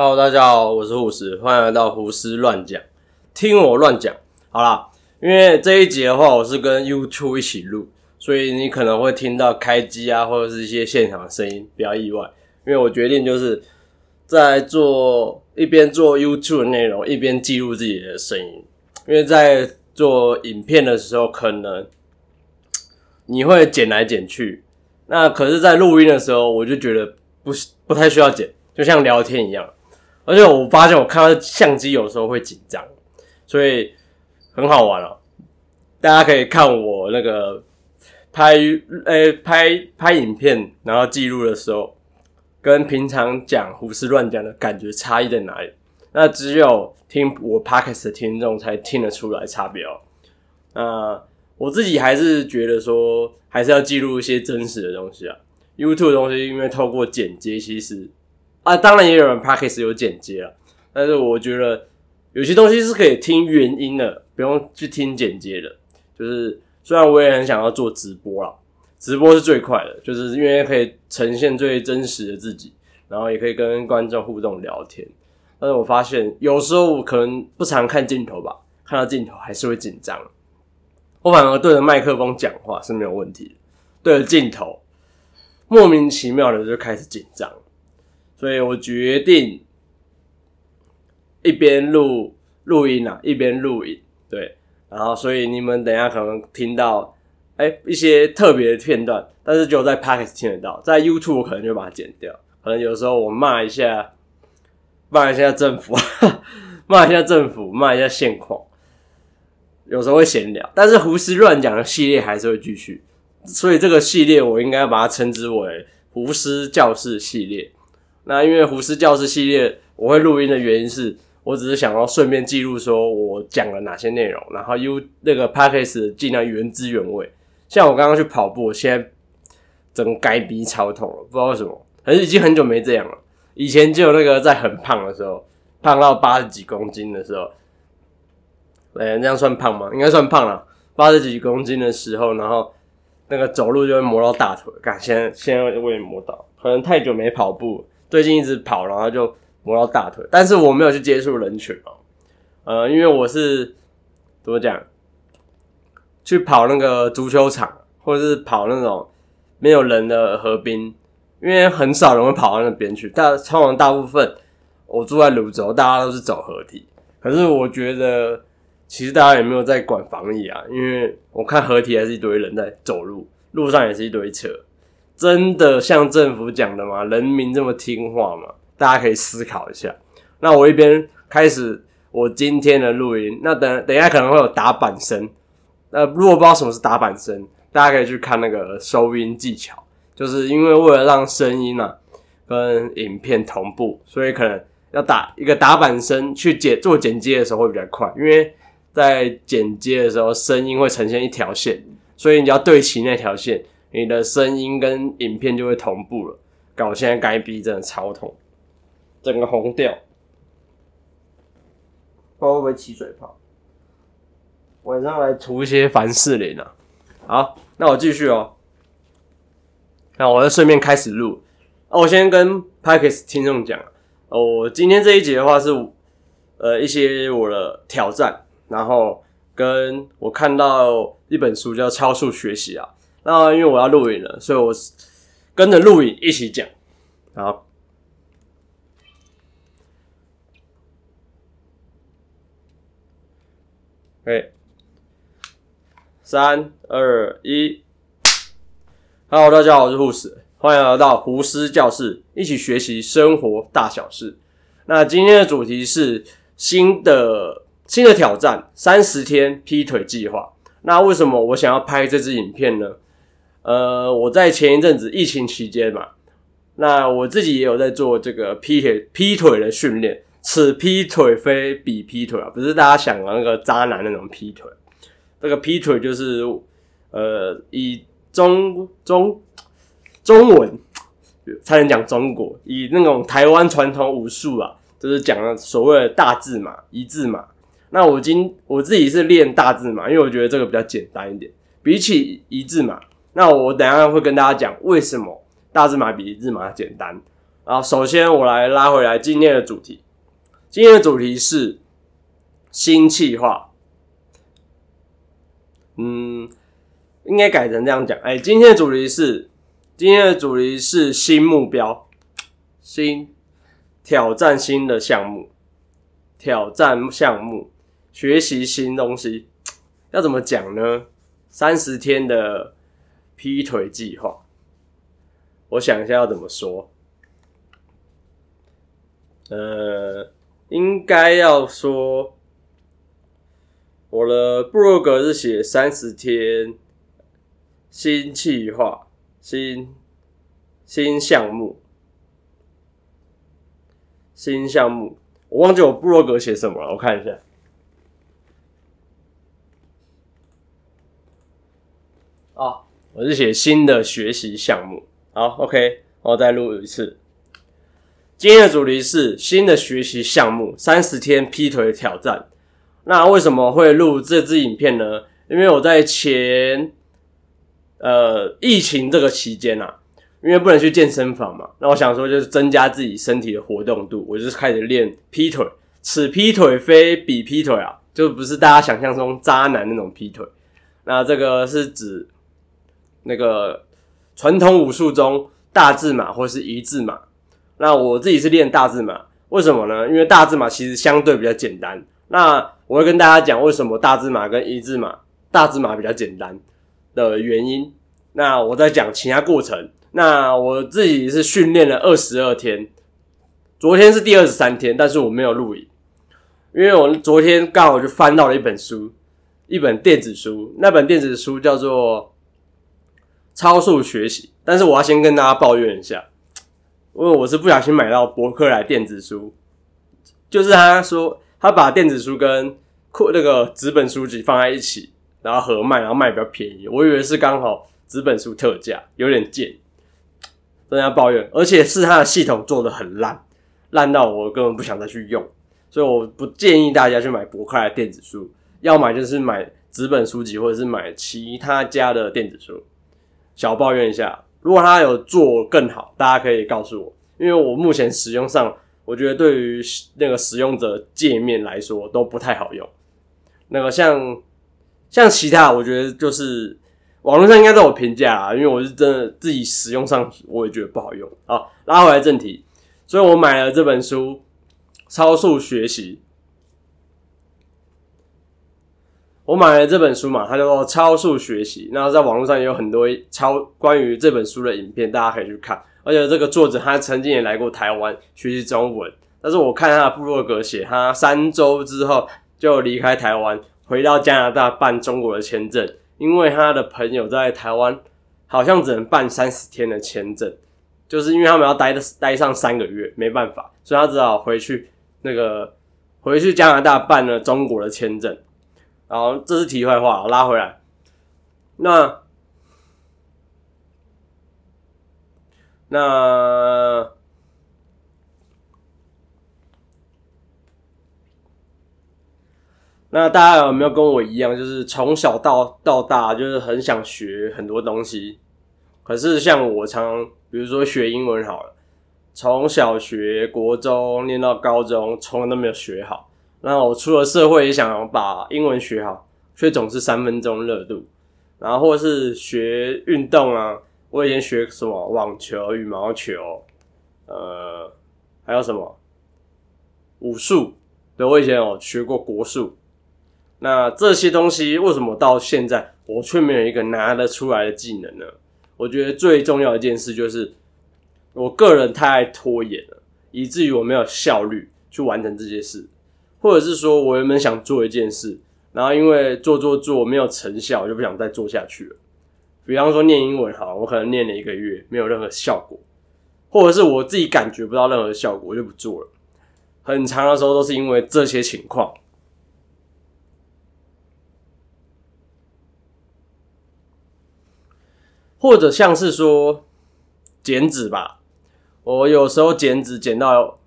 Hello，大家好，我是护士，欢迎来到胡思乱讲，听我乱讲。好啦，因为这一集的话，我是跟 YouTube 一起录，所以你可能会听到开机啊，或者是一些现场的声音，不要意外。因为我决定就是在做一边做 YouTube 内容，一边记录自己的声音。因为在做影片的时候，可能你会剪来剪去，那可是，在录音的时候，我就觉得不不太需要剪，就像聊天一样。而且我发现，我看到相机有时候会紧张，所以很好玩哦。大家可以看我那个拍诶拍拍影片，然后记录的时候，跟平常讲胡思乱讲的感觉差异在哪里？那只有听我 podcast 的听众才听得出来差别哦。那我自己还是觉得说，还是要记录一些真实的东西啊。YouTube 的东西，因为透过剪接，其实。啊，当然也有人 p a c k a g e 有剪接了，但是我觉得有些东西是可以听原音的，不用去听剪接的。就是虽然我也很想要做直播啦，直播是最快的，就是因为可以呈现最真实的自己，然后也可以跟观众互动聊天。但是我发现有时候我可能不常看镜头吧，看到镜头还是会紧张。我反而对着麦克风讲话是没有问题的，对着镜头莫名其妙的就开始紧张。所以我决定一边录录音啊，一边录影，对。然后，所以你们等下可能听到哎一些特别的片段，但是只有在 p o c k e t 听得到，在 YouTube 可能就把它剪掉。可能有时候我骂一下，骂一下政府，骂一下政府，骂一下现况，有时候会闲聊，但是胡思乱讲的系列还是会继续。所以这个系列我应该把它称之为胡思教室系列。那因为胡思教室系列我会录音的原因是，我只是想要顺便记录说我讲了哪些内容，然后 U 那个 p a c k a g e 尽量原汁原味。像我刚刚去跑步，现在整个该鼻超痛了，不知道为什么，可是已经很久没这样了。以前就有那个在很胖的时候，胖到八十几公斤的时候，哎，那样算胖吗？应该算胖了，八十几公斤的时候，然后那个走路就会磨到大腿，感现在现在我也磨到，可能太久没跑步。最近一直跑，然后就磨到大腿，但是我没有去接触人群哦，呃，因为我是怎么讲，去跑那个足球场，或者是跑那种没有人的河滨，因为很少人会跑到那边去。大通常大部分我住在泸州，大家都是走河堤。可是我觉得，其实大家也没有在管防疫啊，因为我看合体还是一堆人在走路，路上也是一堆车。真的像政府讲的吗？人民这么听话吗？大家可以思考一下。那我一边开始我今天的录音，那等等一下可能会有打板声。那如果不知道什么是打板声，大家可以去看那个收音技巧，就是因为为了让声音啊跟影片同步，所以可能要打一个打板声去剪做剪接的时候会比较快，因为在剪接的时候声音会呈现一条线，所以你要对齐那条线。你的声音跟影片就会同步了，搞现在该逼真的超痛，整个红掉，会不会起水泡？晚上来涂一些凡士林啊。好，那我继续哦。那我要顺便开始录。那我先跟 e s 听众讲，哦，我今天这一集的话是呃一些我的挑战，然后跟我看到一本书叫《超速学习》啊。那因为我要录影了，所以我跟着录影一起讲。好，哎，三二一，Hello，大家好，我是护士，欢迎来到胡思教室，一起学习生活大小事。那今天的主题是新的新的挑战——三十天劈腿计划。那为什么我想要拍这支影片呢？呃，我在前一阵子疫情期间嘛，那我自己也有在做这个劈腿劈腿的训练。此劈腿非彼劈腿啊，不是大家想的那个渣男那种劈腿。这个劈腿就是呃，以中中中文 才能讲中国，以那种台湾传统武术啊，就是讲所谓的大字马一字马。那我今我自己是练大字马，因为我觉得这个比较简单一点，比起一字马。那我等下会跟大家讲为什么大字马比日马简单。啊，首先我来拉回来今天的主题，今天的主题是新气化。嗯，应该改成这样讲。哎，今天的主题是今天的主题是新目标，新挑战新的项目，挑战项目，学习新东西，要怎么讲呢？三十天的劈腿计划，我想一下要怎么说。呃，应该要说。我的部落格是写三十天新计划、新新项目、新项目。我忘记我部落格写什么了，我看一下。啊，我是写新的学习项目。好，OK，我再录一次。今天的主题是新的学习项目，三十天劈腿挑战。那为什么会录这支影片呢？因为我在前呃疫情这个期间啊，因为不能去健身房嘛，那我想说就是增加自己身体的活动度，我就是开始练劈腿。此劈腿非彼劈腿啊，就不是大家想象中渣男那种劈腿。那这个是指那个传统武术中大字马或是一字马。那我自己是练大字马，为什么呢？因为大字马其实相对比较简单。那我会跟大家讲为什么大字马跟一字马，大字马比较简单的原因。那我在讲其他过程。那我自己是训练了二十二天，昨天是第二十三天，但是我没有录影，因为我昨天刚好就翻到了一本书，一本电子书。那本电子书叫做《超速学习》，但是我要先跟大家抱怨一下，因为我是不小心买到博客来电子书，就是他说。他把电子书跟库那个纸本书籍放在一起，然后合卖，然后卖比较便宜。我以为是刚好纸本书特价，有点贱，真的要抱怨。而且是他的系统做的很烂，烂到我根本不想再去用。所以我不建议大家去买博客来电子书，要买就是买纸本书籍或者是买其他家的电子书。小抱怨一下，如果他有做更好，大家可以告诉我，因为我目前使用上。我觉得对于那个使用者界面来说都不太好用。那个像像其他，我觉得就是网络上应该都有评价啊，因为我是真的自己使用上我也觉得不好用。好，拉回来正题，所以我买了这本书《超速学习》。我买了这本书嘛，它叫做《超速学习》。那在网络上也有很多超关于这本书的影片，大家可以去看。而且这个作者他曾经也来过台湾学习中文，但是我看他的部落格写，他三周之后就离开台湾，回到加拿大办中国的签证，因为他的朋友在台湾好像只能办三十天的签证，就是因为他们要待的待上三个月，没办法，所以他只好回去那个回去加拿大办了中国的签证。然后这是题外话，拉回来，那。那那大家有没有跟我一样，就是从小到到大，就是很想学很多东西？可是像我常，比如说学英文好了，从小学、国中念到高中，从来都没有学好。那我出了社会也想把英文学好，却总是三分钟热度。然后或是学运动啊。我以前学什么网球、羽毛球，呃，还有什么武术？对我以前有学过国术。那这些东西为什么到现在我却没有一个拿得出来的技能呢？我觉得最重要一件事就是，我个人太爱拖延了，以至于我没有效率去完成这些事，或者是说我原本想做一件事，然后因为做做做没有成效，我就不想再做下去了。比方说念英文好，我可能念了一个月没有任何效果，或者是我自己感觉不到任何效果，我就不做了。很长的时候都是因为这些情况，或者像是说减脂吧，我有时候减脂减到，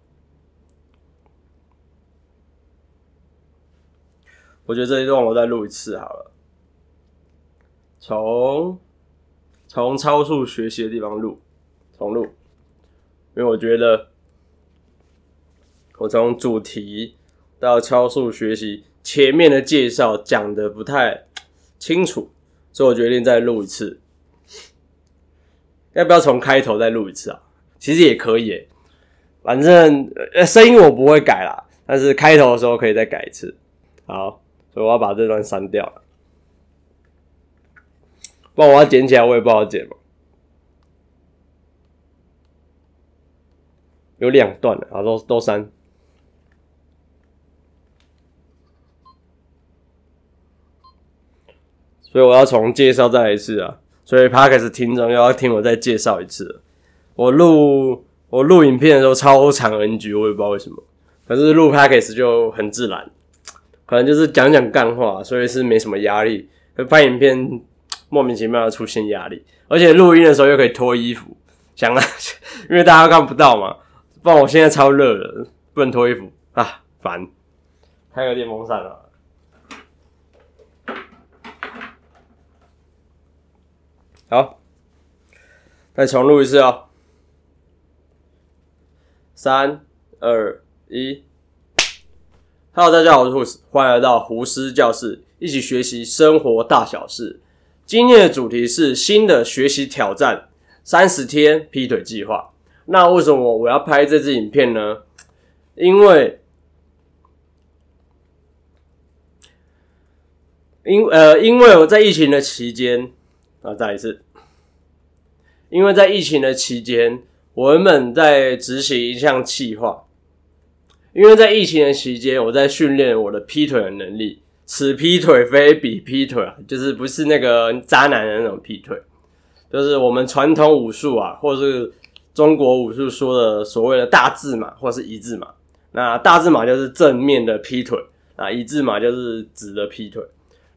我觉得这一段我再录一次好了，从。从超速学习的地方录，重录。因为我觉得我从主题到超速学习前面的介绍讲的不太清楚，所以我决定再录一次。要不要从开头再录一次啊？其实也可以，反正声音我不会改啦，但是开头的时候可以再改一次。好，所以我要把这段删掉了，不然我要剪起来我也不好剪嘛。有两段的，啊，都都删。所以我要重介绍再来一次啊！所以 p a r k e s 听众又要听我再介绍一次。我录我录影片的时候超长 NG，我也不知道为什么。可是录 p a r k e s 就很自然，可能就是讲讲干话，所以是没什么压力。拍影片莫名其妙的出现压力，而且录音的时候又可以脱衣服，想啊，因为大家看不到嘛。不然我现在超热了，不能脱衣服啊，烦！开个电风扇啊。好，再重录一次哦。三、二、一。Hello，大家好，我是胡斯，欢迎来到胡斯教室，一起学习生活大小事。今天的主题是新的学习挑战——三十天劈腿计划。那为什么我要拍这支影片呢？因为，因呃，因为我在疫情的期间啊，再一次，因为在疫情的期间，我原本在执行一项计划。因为在疫情的期间，我在训练我的劈腿的能力。此劈腿非彼劈腿啊，就是不是那个渣男的那种劈腿，就是我们传统武术啊，或者是。中国武术说的所谓的大字马或是一字马，那大字马就是正面的劈腿，啊一字马就是直的劈腿。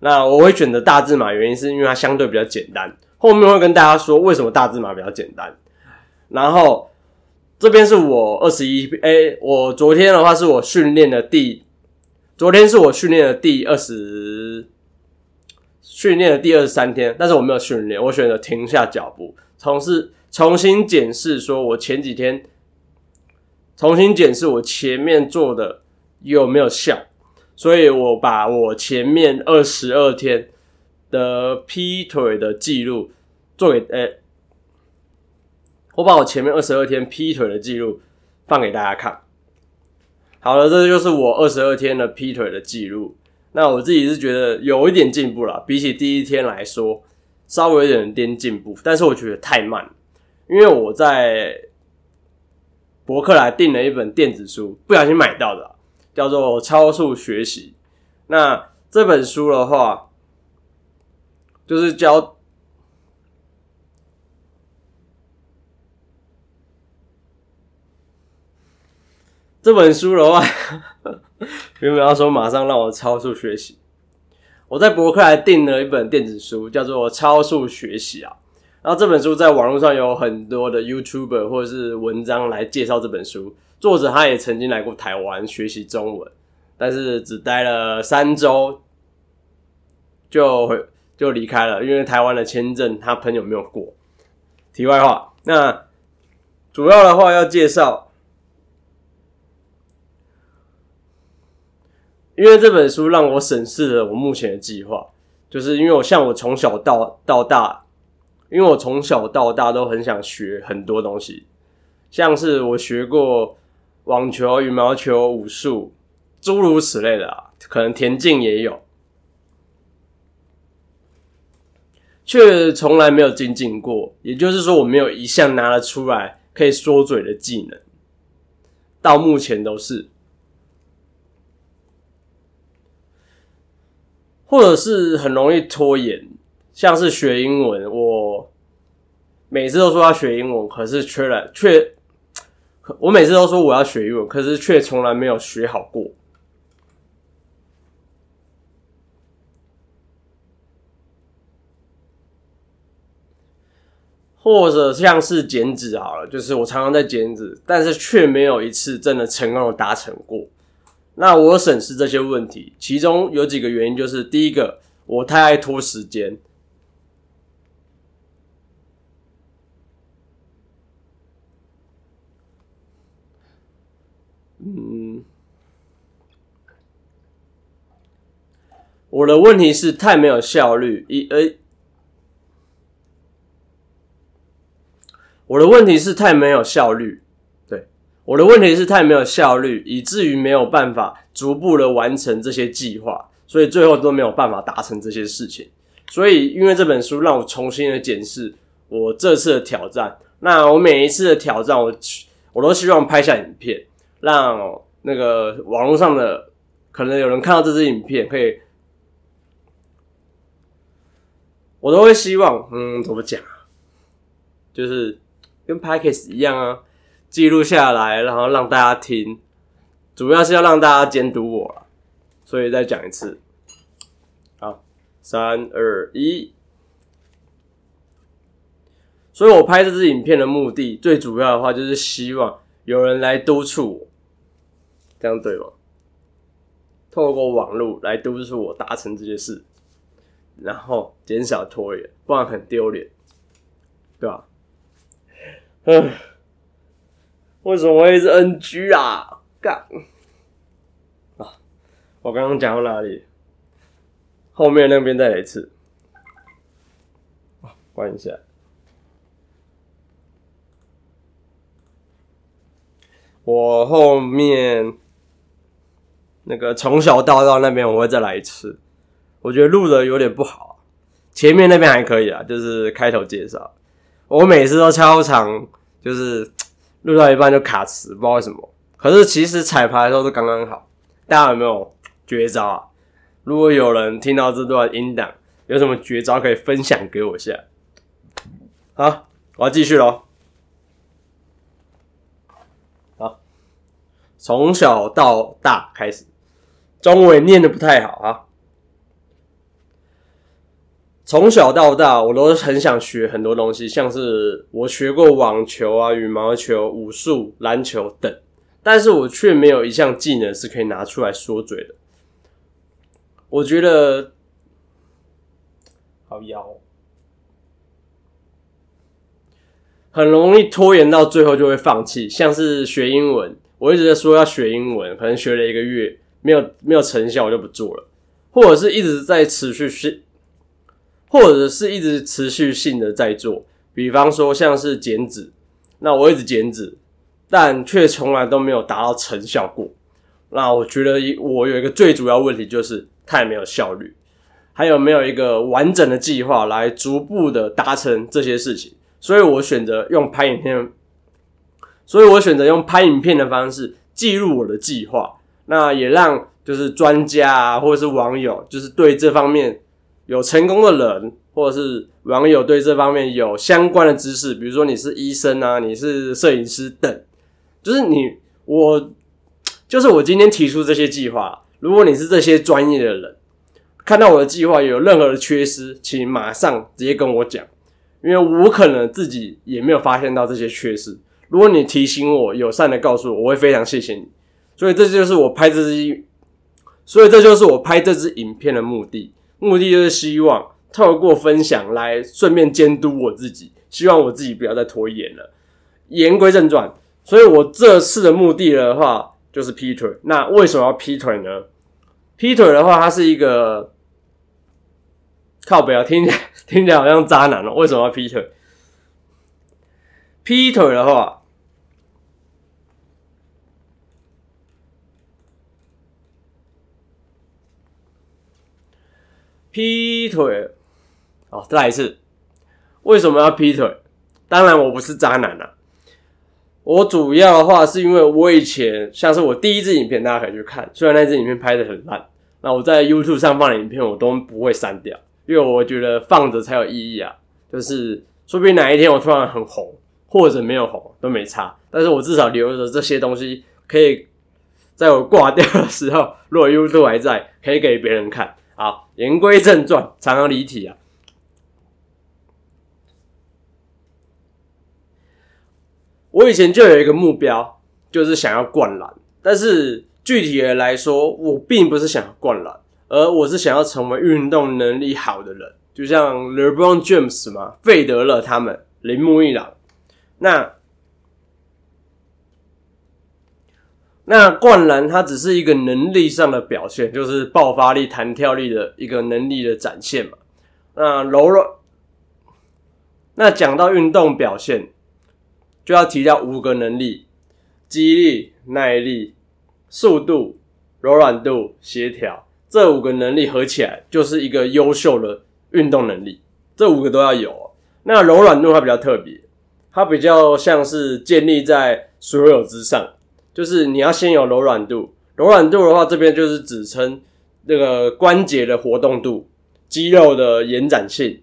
那我会选择大字马，原因是因为它相对比较简单。后面会跟大家说为什么大字马比较简单。然后这边是我二十一，哎，我昨天的话是我训练的第，昨天是我训练的第二十，训练的第二十三天，但是我没有训练，我选择停下脚步，从事。重新检视，说我前几天重新检视我前面做的有没有效，所以我把我前面二十二天的劈腿的记录做给诶，我把我前面二十二天劈腿的记录放给大家看。好了，这就是我二十二天的劈腿的记录。那我自己是觉得有一点进步了，比起第一天来说，稍微有点点进步，但是我觉得太慢。因为我在博客来订了一本电子书，不小心买到的，叫做《超速学习》。那这本书的话，就是教这本书的话，原本要说马上让我超速学习。我在博客来订了一本电子书，叫做《超速学习》啊。然后这本书在网络上有很多的 YouTuber 或者是文章来介绍这本书。作者他也曾经来过台湾学习中文，但是只待了三周就就离开了，因为台湾的签证他朋友没有过。题外话，那主要的话要介绍，因为这本书让我审视了我目前的计划，就是因为我像我从小到到大。因为我从小到大都很想学很多东西，像是我学过网球、羽毛球、武术，诸如此类的啊，可能田径也有，却从来没有精进过。也就是说，我没有一项拿得出来可以说嘴的技能，到目前都是，或者是很容易拖延。像是学英文，我每次都说要学英文，可是却来却，我每次都说我要学英文，可是却从来没有学好过。或者像是减脂好了，就是我常常在减脂，但是却没有一次真的成功的达成过。那我审视这些问题，其中有几个原因，就是第一个，我太爱拖时间。嗯，我的问题是太没有效率，一呃，我的问题是太没有效率，我的问题是太没有效率，以至于没有办法逐步的完成这些计划，所以最后都没有办法达成这些事情。所以，因为这本书让我重新的检视我这次的挑战。那我每一次的挑战，我我都希望拍下影片，让那个网络上的可能有人看到这支影片，可以，我都会希望，嗯，怎么讲？就是跟 p a c k a g e 一样啊，记录下来，然后让大家听，主要是要让大家监督我了。所以再讲一次，好，三二一。所以我拍这支影片的目的，最主要的话就是希望有人来督促我，这样对吗？透过网络来督促我达成这些事，然后减少拖延，不然很丢脸，对吧？嗯，为什么会是 NG 啊？干啊！我刚刚讲到哪里？后面那边再来一次，关一下。我后面那个从小到大那边我会再来一次，我觉得录的有点不好，前面那边还可以啊，就是开头介绍，我每次都超长，就是录到一半就卡词，不知道为什么。可是其实彩排的时候都刚刚好，大家有没有绝招啊？如果有人听到这段音档，有什么绝招可以分享给我一下？好，我要继续喽。好从小到大开始，中文念的不太好啊。从小到大，我都很想学很多东西，像是我学过网球啊、羽毛球、武术、篮球等，但是我却没有一项技能是可以拿出来说嘴的。我觉得好妖，很容易拖延到最后就会放弃，像是学英文。我一直在说要学英文，可能学了一个月没有没有成效，我就不做了，或者是一直在持续性，或者是一直持续性的在做。比方说像是减脂，那我一直减脂，但却从来都没有达到成效过。那我觉得我有一个最主要问题就是太没有效率，还有没有一个完整的计划来逐步的达成这些事情，所以我选择用拍影片。所以我选择用拍影片的方式记录我的计划，那也让就是专家啊，或者是网友，就是对这方面有成功的人，或者是网友对这方面有相关的知识，比如说你是医生啊，你是摄影师等，就是你我就是我今天提出这些计划，如果你是这些专业的人，看到我的计划有任何的缺失，请马上直接跟我讲，因为我可能自己也没有发现到这些缺失。如果你提醒我，友善的告诉我，我会非常谢谢你。所以这就是我拍这支，所以这就是我拍这支影片的目的。目的就是希望透过分享来顺便监督我自己，希望我自己不要再拖延了。言归正传，所以我这次的目的的话就是劈腿。那为什么要劈腿呢？劈腿的话，它是一个靠不要听起来听起来好像渣男哦。为什么要劈腿？劈腿的话，劈腿，好，再来一次。为什么要劈腿？当然，我不是渣男啊。我主要的话是因为我以前像是我第一支影片，大家可以去看。虽然那支影片拍的很烂，那我在 YouTube 上放的影片我都不会删掉，因为我觉得放着才有意义啊。就是说不定哪一天我突然很红。或者没有红都没差，但是我至少留着这些东西，可以在我挂掉的时候，如果 YouTube 还在，可以给别人看。好，言归正传，常常离题啊。我以前就有一个目标，就是想要灌篮，但是具体的来说，我并不是想要灌篮，而我是想要成为运动能力好的人，就像 LeBron James 嘛，费德勒他们，铃木一朗。那那灌篮它只是一个能力上的表现，就是爆发力、弹跳力的一个能力的展现嘛。那柔软，那讲到运动表现，就要提到五个能力：肌力、耐力、速度、柔软度、协调。这五个能力合起来就是一个优秀的运动能力。这五个都要有。那柔软度它比较特别，它比较像是建立在所有之上。就是你要先有柔软度，柔软度的话，这边就是指称那个关节的活动度、肌肉的延展性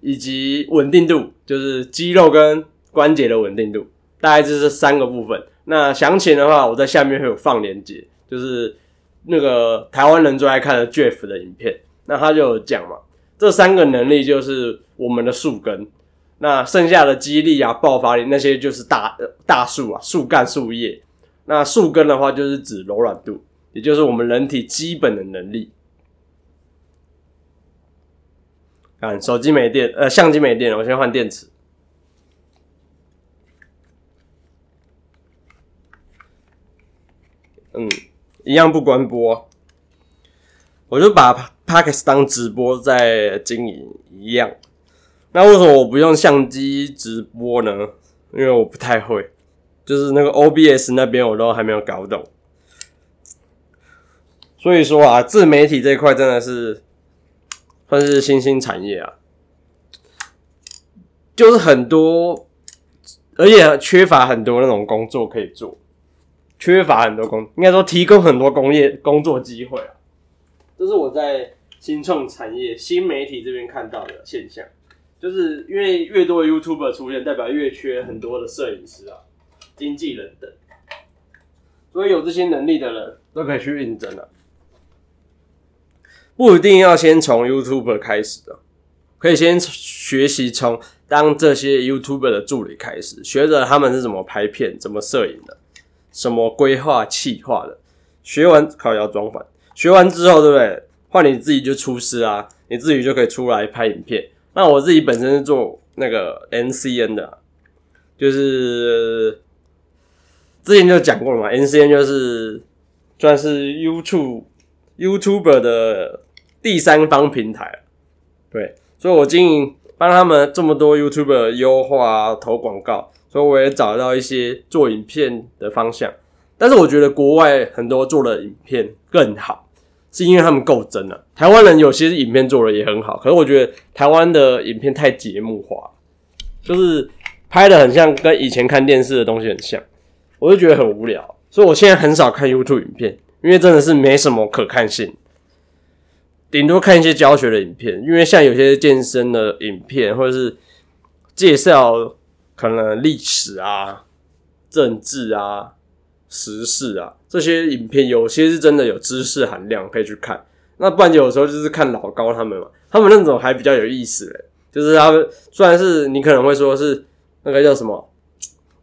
以及稳定度，就是肌肉跟关节的稳定度，大概就是三个部分。那详情的话，我在下面会有放链接，就是那个台湾人最爱看的 Jeff 的影片，那他就有讲嘛，这三个能力就是我们的树根，那剩下的肌力啊、爆发力那些就是大大树啊、树干、树叶。那树根的话，就是指柔软度，也就是我们人体基本的能力。看手机没电，呃，相机没电了，我先换电池。嗯，一样不关播，我就把 p a c k e s 当直播在经营一样。那为什么我不用相机直播呢？因为我不太会。就是那个 OBS 那边我都还没有搞懂，所以说啊，自媒体这一块真的是算是新兴产业啊，就是很多，而且缺乏很多那种工作可以做，缺乏很多工，应该说提供很多工业工作机会啊，这是我在新创产业、新媒体这边看到的现象，就是因为越多 YouTuber 出现，代表越缺很多的摄影师啊。经纪人等，所以有这些能力的人都可以去应征了，不一定要先从 YouTuber 开始的，可以先学习从当这些 YouTuber 的助理开始，学着他们是怎么拍片、怎么摄影的，什么规划、企划的，学完考要装反，学完之后，对不对？换你自己就出师啊，你自己就可以出来拍影片。那我自己本身是做那个 NCN 的，就是。之前就讲过了嘛，N C N 就是算是 YouTube YouTuber 的第三方平台，对，所以我经营帮他们这么多 YouTuber 优化投广告，所以我也找到一些做影片的方向。但是我觉得国外很多做的影片更好，是因为他们够真了。台湾人有些影片做的也很好，可是我觉得台湾的影片太节目化，就是拍的很像跟以前看电视的东西很像。我就觉得很无聊，所以我现在很少看 YouTube 影片，因为真的是没什么可看性，顶多看一些教学的影片。因为像有些健身的影片，或者是介绍可能历史啊、政治啊、时事啊这些影片，有些是真的有知识含量，可以去看。那不然有时候就是看老高他们嘛，他们那种还比较有意思嘞，就是他们虽然是你可能会说是那个叫什么。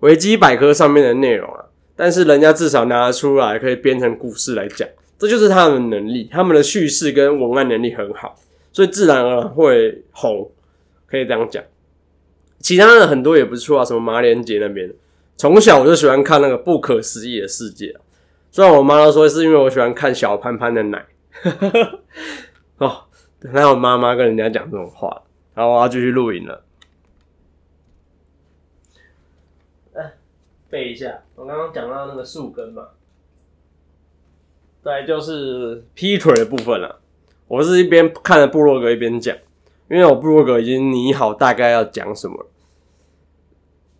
维基百科上面的内容啊，但是人家至少拿出来可以编成故事来讲，这就是他们的能力，他们的叙事跟文案能力很好，所以自然而然会红，可以这样讲。其他的很多也不错啊，什么马连杰那边，从小我就喜欢看那个不可思议的世界，虽然我妈都说是因为我喜欢看小潘潘的奶，哦，那我妈妈跟人家讲这种话，然后我要继续录影了。背一下，我刚刚讲到那个树根嘛，再就是劈腿的部分了。我是一边看着部落格一边讲，因为我部落格已经拟好大概要讲什么，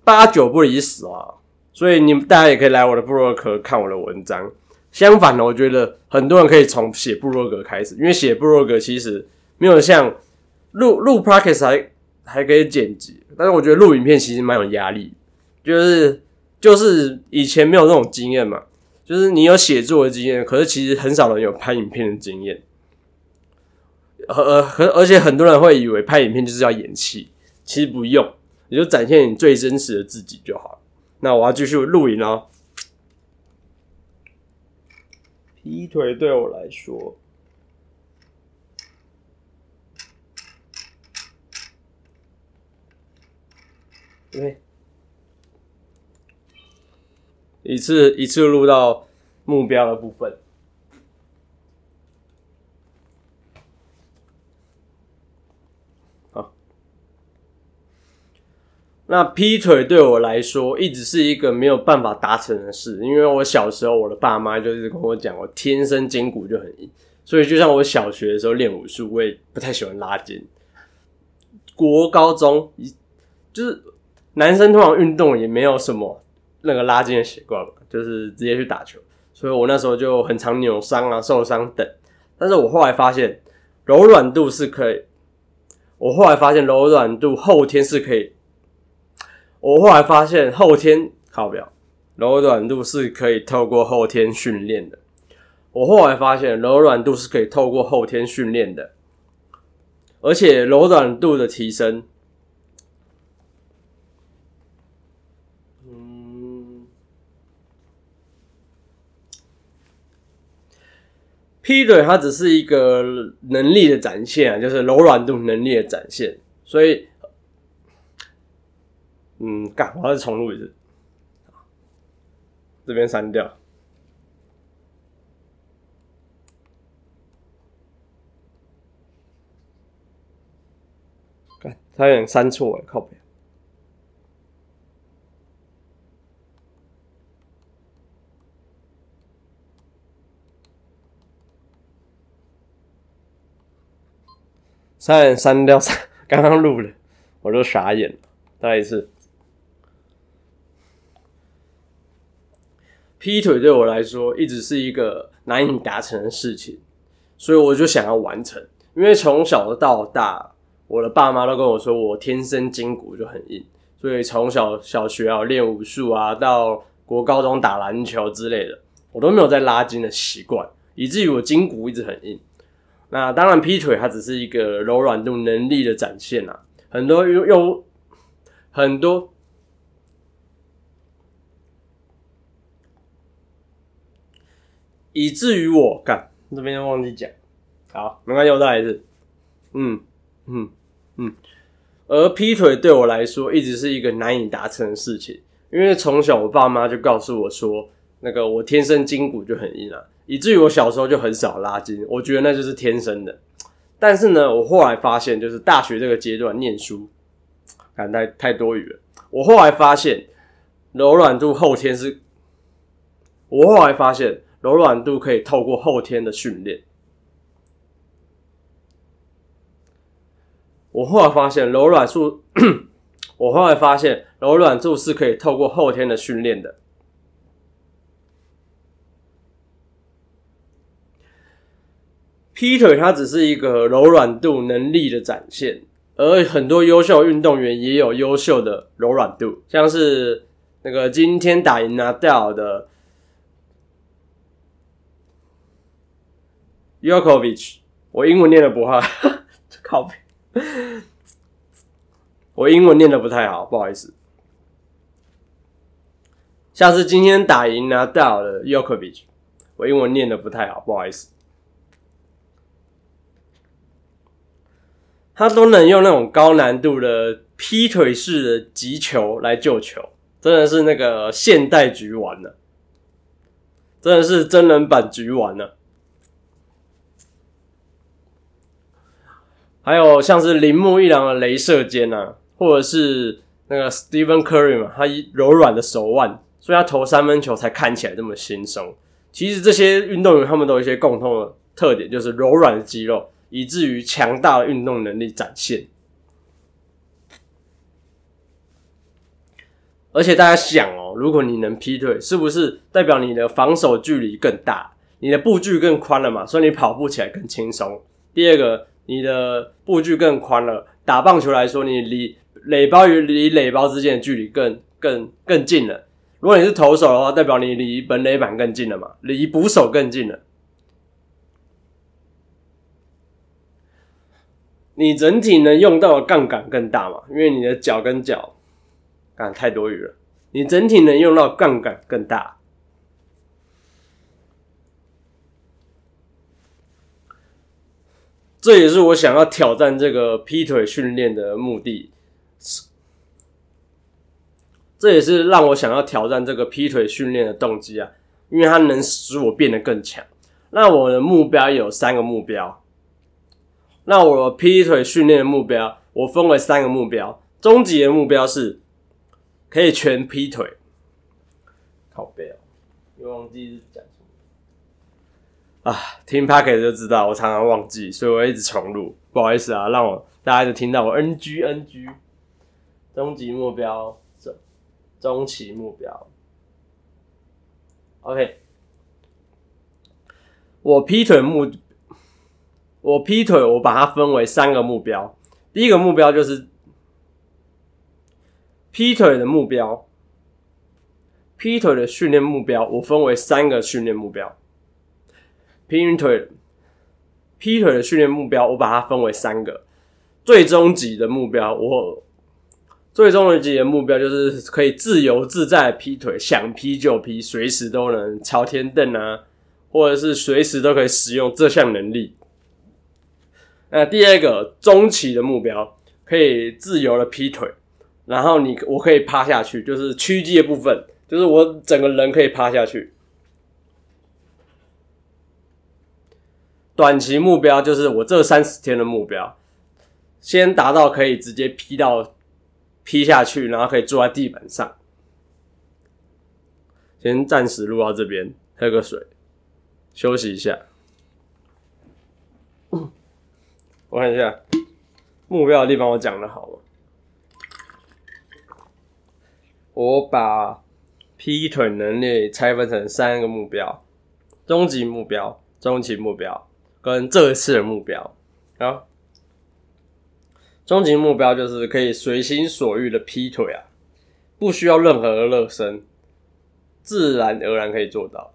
八九不离十啊。所以你们大家也可以来我的部落格看我的文章。相反的，我觉得很多人可以从写部落格开始，因为写部落格其实没有像录录 practice 还还可以剪辑，但是我觉得录影片其实蛮有压力，就是。就是以前没有那种经验嘛，就是你有写作的经验，可是其实很少人有拍影片的经验，而而而且很多人会以为拍影片就是要演戏，其实不用，你就展现你最真实的自己就好那我要继续录影哦。劈腿对我来说，对。一次一次录到目标的部分。好，那劈腿对我来说一直是一个没有办法达成的事，因为我小时候我的爸妈就是跟我讲，我天生筋骨就很硬，所以就像我小学的时候练武术，我也不太喜欢拉筋。国高中一就是男生通常运动也没有什么那个拉筋的习惯嘛，就是直接去打球，所以我那时候就很常扭伤啊、受伤等。但是我后来发现柔软度是可以，我后来发现柔软度后天是可以，我后来发现后天靠不了，柔软度是可以透过后天训练的。我后来发现柔软度是可以透过后天训练的。而且柔软度的提升，劈腿它只是一个能力的展现啊，就是柔软度能力的展现。所以，嗯，干，我要重录一次，这边删掉。他有点删错了，靠边。差点删掉，刚刚录了，我都傻眼了。再一次，劈腿对我来说一直是一个难以达成的事情，所以我就想要完成。因为从小到大。我的爸妈都跟我说，我天生筋骨就很硬，所以从小小学啊练武术啊，到国高中打篮球之类的，我都没有在拉筋的习惯，以至于我筋骨一直很硬。那当然，劈腿它只是一个柔软度能力的展现啊，很多用用很多，以至于我干这边忘记讲，好，没关系，我再来一次，嗯。嗯嗯，而劈腿对我来说一直是一个难以达成的事情，因为从小我爸妈就告诉我说，那个我天生筋骨就很硬啊，以至于我小时候就很少拉筋，我觉得那就是天生的。但是呢，我后来发现，就是大学这个阶段念书，感太太多余了。我后来发现，柔软度后天是，我后来发现柔软度可以透过后天的训练。我后来发现柔软度，我后来发现柔软度是可以透过后天的训练的。劈腿它只是一个柔软度能力的展现，而很多优秀运动员也有优秀的柔软度，像是那个今天打赢拿掉的 y o k o v i c h 我英文念的不好，靠背。我英文念的 不太好，不好意思。像是今天打赢拿到的 y o k o v i c h 我英文念的不太好，不好意思。他都能用那种高难度的劈腿式的击球来救球，真的是那个现代局玩了，真的是真人版局玩了。还有像是铃木一郎的镭射肩啊，或者是那个 Stephen Curry 嘛，他柔软的手腕，所以他投三分球才看起来这么轻松。其实这些运动员他们都有一些共同的特点，就是柔软的肌肉，以至于强大的运动能力展现。而且大家想哦，如果你能劈腿，是不是代表你的防守距离更大，你的步距更宽了嘛？所以你跑步起来更轻松。第二个。你的步距更宽了，打棒球来说，你离垒包与离垒包之间的距离更更更近了。如果你是投手的话，代表你离本垒板更近了嘛，离捕手更近了。你整体能用到的杠杆更大嘛，因为你的脚跟脚，啊，太多余了。你整体能用到杠杆更大。这也是我想要挑战这个劈腿训练的目的，这也是让我想要挑战这个劈腿训练的动机啊！因为它能使我变得更强。那我的目标有三个目标。那我劈腿训练的目标，我分为三个目标。终极的目标是可以全劈腿。靠背哦，又忘记是讲什么啊？听 p a c k e t 就知道，我常常忘记，所以我一直重录。不好意思啊，让我大家就听到我 NG NG。终极目标，中中期目标。OK，我劈腿目。我劈腿，我把它分为三个目标。第一个目标就是劈腿的目标，劈腿的训练目标，我分为三个训练目标。劈腿，劈腿的训练目标，我把它分为三个。最终极的目标，我最终级的目标就是可以自由自在劈腿，想劈就劈，随时都能朝天蹬啊，或者是随时都可以使用这项能力。那第二个中期的目标，可以自由的劈腿，然后你我可以趴下去，就是屈肌的部分，就是我整个人可以趴下去。短期目标就是我这三十天的目标，先达到可以直接劈到劈下去，然后可以坐在地板上。先暂时录到这边，喝个水，休息一下。我看一下目标的地方，我讲的好了。我把劈腿能力拆分成三个目标：终极目标、中期目标跟这次的目标。啊，终极目标就是可以随心所欲的劈腿啊，不需要任何的热身，自然而然可以做到。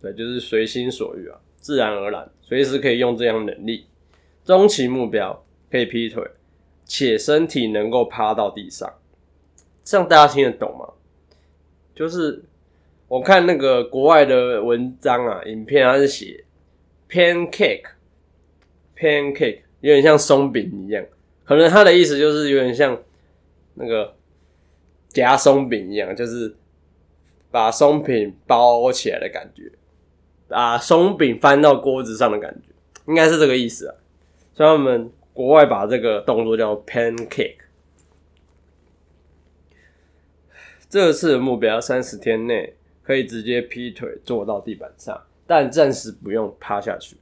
对，就是随心所欲啊，自然而然，随时可以用这样能力。中期目标可以劈腿，且身体能够趴到地上，这样大家听得懂吗？就是我看那个国外的文章啊，影片它是写 pancake，pancake 有点像松饼一样，可能它的意思就是有点像那个夹松饼一样，就是把松饼包起来的感觉，把松饼翻到锅子上的感觉，应该是这个意思啊。所以他们国外把这个动作叫 pancake。这次的目标三十天内可以直接劈腿坐到地板上，但暂时不用趴下去。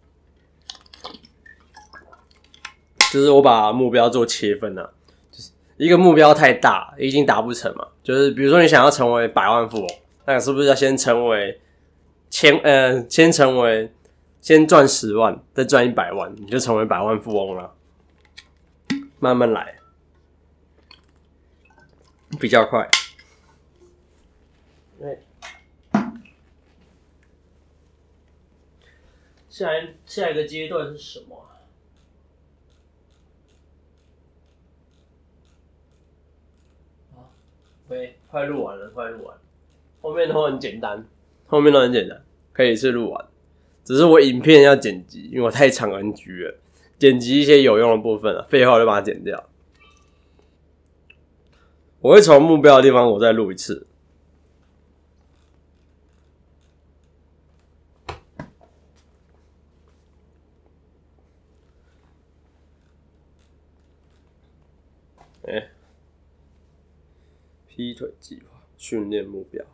就是我把目标做切分了，就是一个目标太大，已经达不成嘛。就是比如说你想要成为百万富翁，那是不是要先成为千呃，先成为。先赚十万，再赚一百万，你就成为百万富翁了。慢慢来，比较快。对，下下一个阶段是什么？啊，喂，快录完了，快录完。后面都很简单，后面都很简单，可以一次录完。只是我影片要剪辑，因为我太长 NG 了，剪辑一些有用的部分了，废话就把它剪掉。我会从目标的地方，我再录一次。哎，劈腿计划训练目标。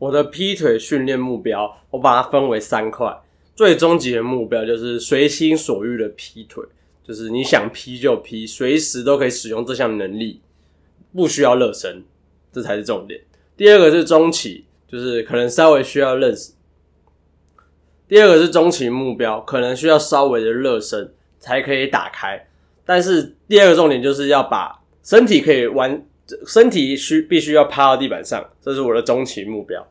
我的劈腿训练目标，我把它分为三块。最终极的目标就是随心所欲的劈腿，就是你想劈就劈，随时都可以使用这项能力，不需要热身，这才是重点。第二个是中期，就是可能稍微需要认识。第二个是中期目标，可能需要稍微的热身才可以打开。但是第二个重点就是要把身体可以完。身体需必须要趴到地板上，这是我的中期目标。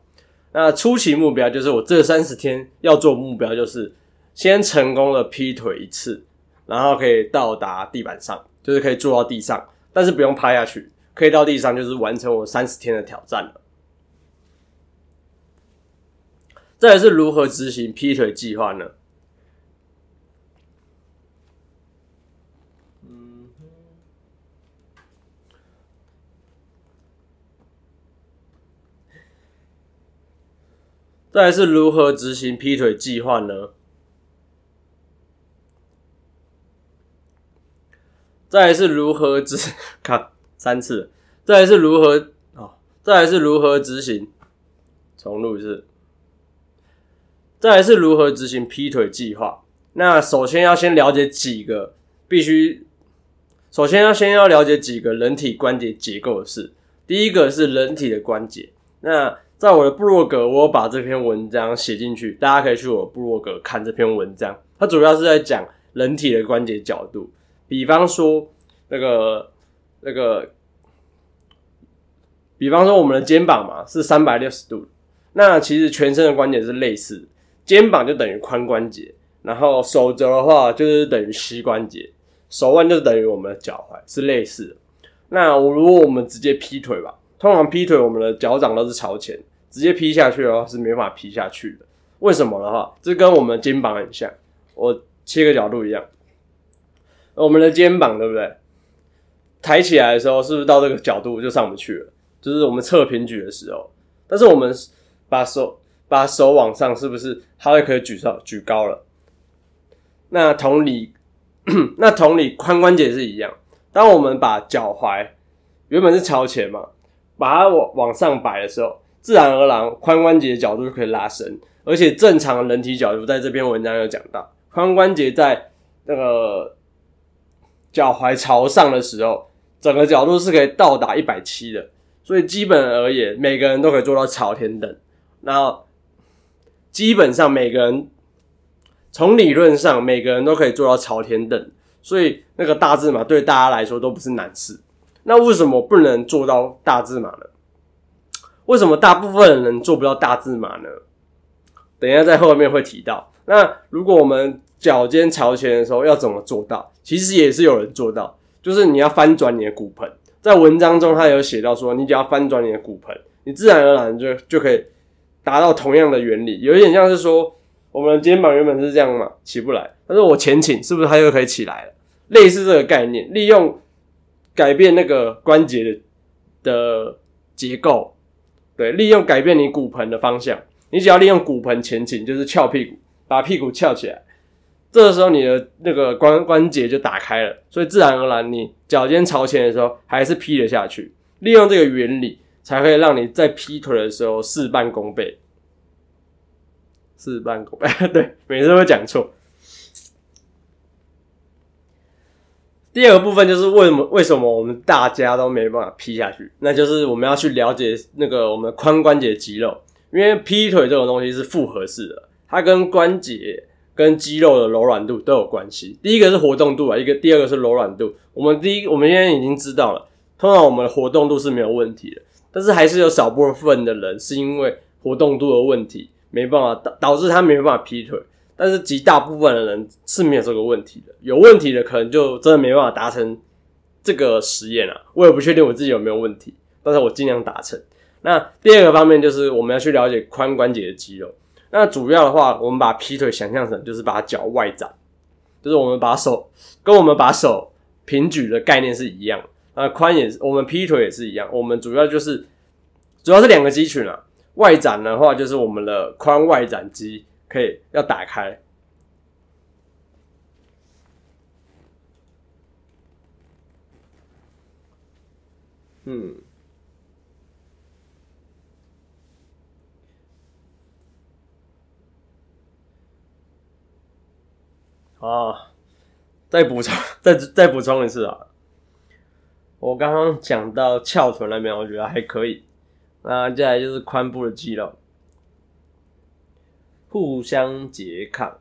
那初期目标就是我这三十天要做目标，就是先成功的劈腿一次，然后可以到达地板上，就是可以坐到地上，但是不用趴下去，可以到地上，就是完成我三十天的挑战了。再来是如何执行劈腿计划呢？再来是如何执行劈腿计划呢？再来是如何执 看三次？再来是如何啊？再是如何执行？重录一次。再来是如何执行劈腿计划？那首先要先了解几个必须，首先要先要了解几个人体关节结构的事。第一个是人体的关节，那。在我的部落格，我把这篇文章写进去，大家可以去我部落格看这篇文章。它主要是在讲人体的关节角度，比方说那个那个，比方说我们的肩膀嘛是三百六十度，那其实全身的关节是类似，肩膀就等于髋关节，然后手肘的话就是等于膝关节，手腕就等于我们的脚踝，是类似的。那我如果我们直接劈腿吧，通常劈腿我们的脚掌都是朝前。直接劈下去的话是没法劈下去的，为什么的话，这跟我们肩膀很像，我切个角度一样，我们的肩膀对不对？抬起来的时候是不是到这个角度就上不去了？就是我们侧平举的时候，但是我们把手把手往上，是不是它会可以举上举高了？那同理，那同理髋关节是一样，当我们把脚踝原本是朝前嘛，把它往往上摆的时候。自然而然，髋关节的角度就可以拉伸，而且正常人体角度在这篇文章有讲到，髋关节在那个脚踝朝上的时候，整个角度是可以到达一百七的，所以基本而言，每个人都可以做到朝天蹬。然后基本上每个人从理论上每个人都可以做到朝天蹬，所以那个大字马对大家来说都不是难事。那为什么不能做到大字马呢？为什么大部分人做不到大字马呢？等一下在后面会提到。那如果我们脚尖朝前的时候要怎么做到？其实也是有人做到，就是你要翻转你的骨盆。在文章中他有写到说，你只要翻转你的骨盆，你自然而然就就可以达到同样的原理。有一点像是说，我们的肩膀原本是这样嘛，起不来，但是我前倾，是不是它就可以起来了？类似这个概念，利用改变那个关节的的结构。对，利用改变你骨盆的方向，你只要利用骨盆前倾，就是翘屁股，把屁股翘起来，这个时候你的那个关关节就打开了，所以自然而然你脚尖朝前的时候还是劈了下去。利用这个原理，才会让你在劈腿的时候事半功倍。事半功倍，对，每次都会讲错。第二个部分就是为什么为什么我们大家都没办法劈下去？那就是我们要去了解那个我们髋关节肌肉，因为劈腿这种东西是复合式的，它跟关节跟肌肉的柔软度都有关系。第一个是活动度啊，一个第二个是柔软度。我们第一，我们现在已经知道了，通常我们的活动度是没有问题的，但是还是有少部分的人是因为活动度的问题，没办法导导致他没办法劈腿。但是极大部分的人是没有这个问题的，有问题的可能就真的没办法达成这个实验了。我也不确定我自己有没有问题，但是我尽量达成。那第二个方面就是我们要去了解髋关节的肌肉。那主要的话，我们把劈腿想象成就是把脚外展，就是我们把手跟我们把手平举的概念是一样。那髋也是，我们劈腿也是一样。我们主要就是主要是两个肌群啊，外展的话就是我们的髋外展肌。可以要打开，嗯，啊，再补充，再再补充一次啊！我刚刚讲到翘臀那边，我觉得还可以。那接下来就是髋部的肌肉。互相拮抗。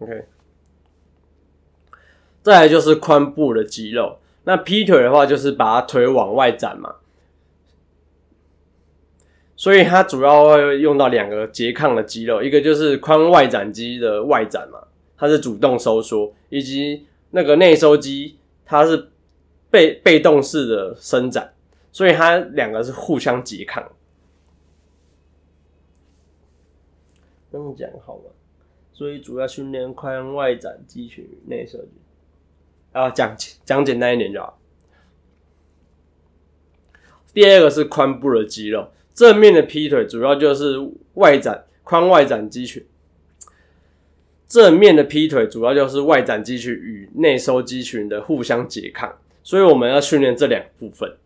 OK，再来就是髋部的肌肉。那劈腿的话，就是把腿往外展嘛，所以它主要会用到两个拮抗的肌肉，一个就是髋外展肌的外展嘛，它是主动收缩，以及那个内收肌，它是被被动式的伸展。所以它两个是互相拮抗。这么讲好吗？所以主要训练髋外展肌群与内收肌。啊，讲讲简单一点就好。第二个是髋部的肌肉，正面的劈腿主要就是外展髋外展肌群。正面的劈腿主要就是外展肌群与内收肌群的互相拮抗，所以我们要训练这两部分。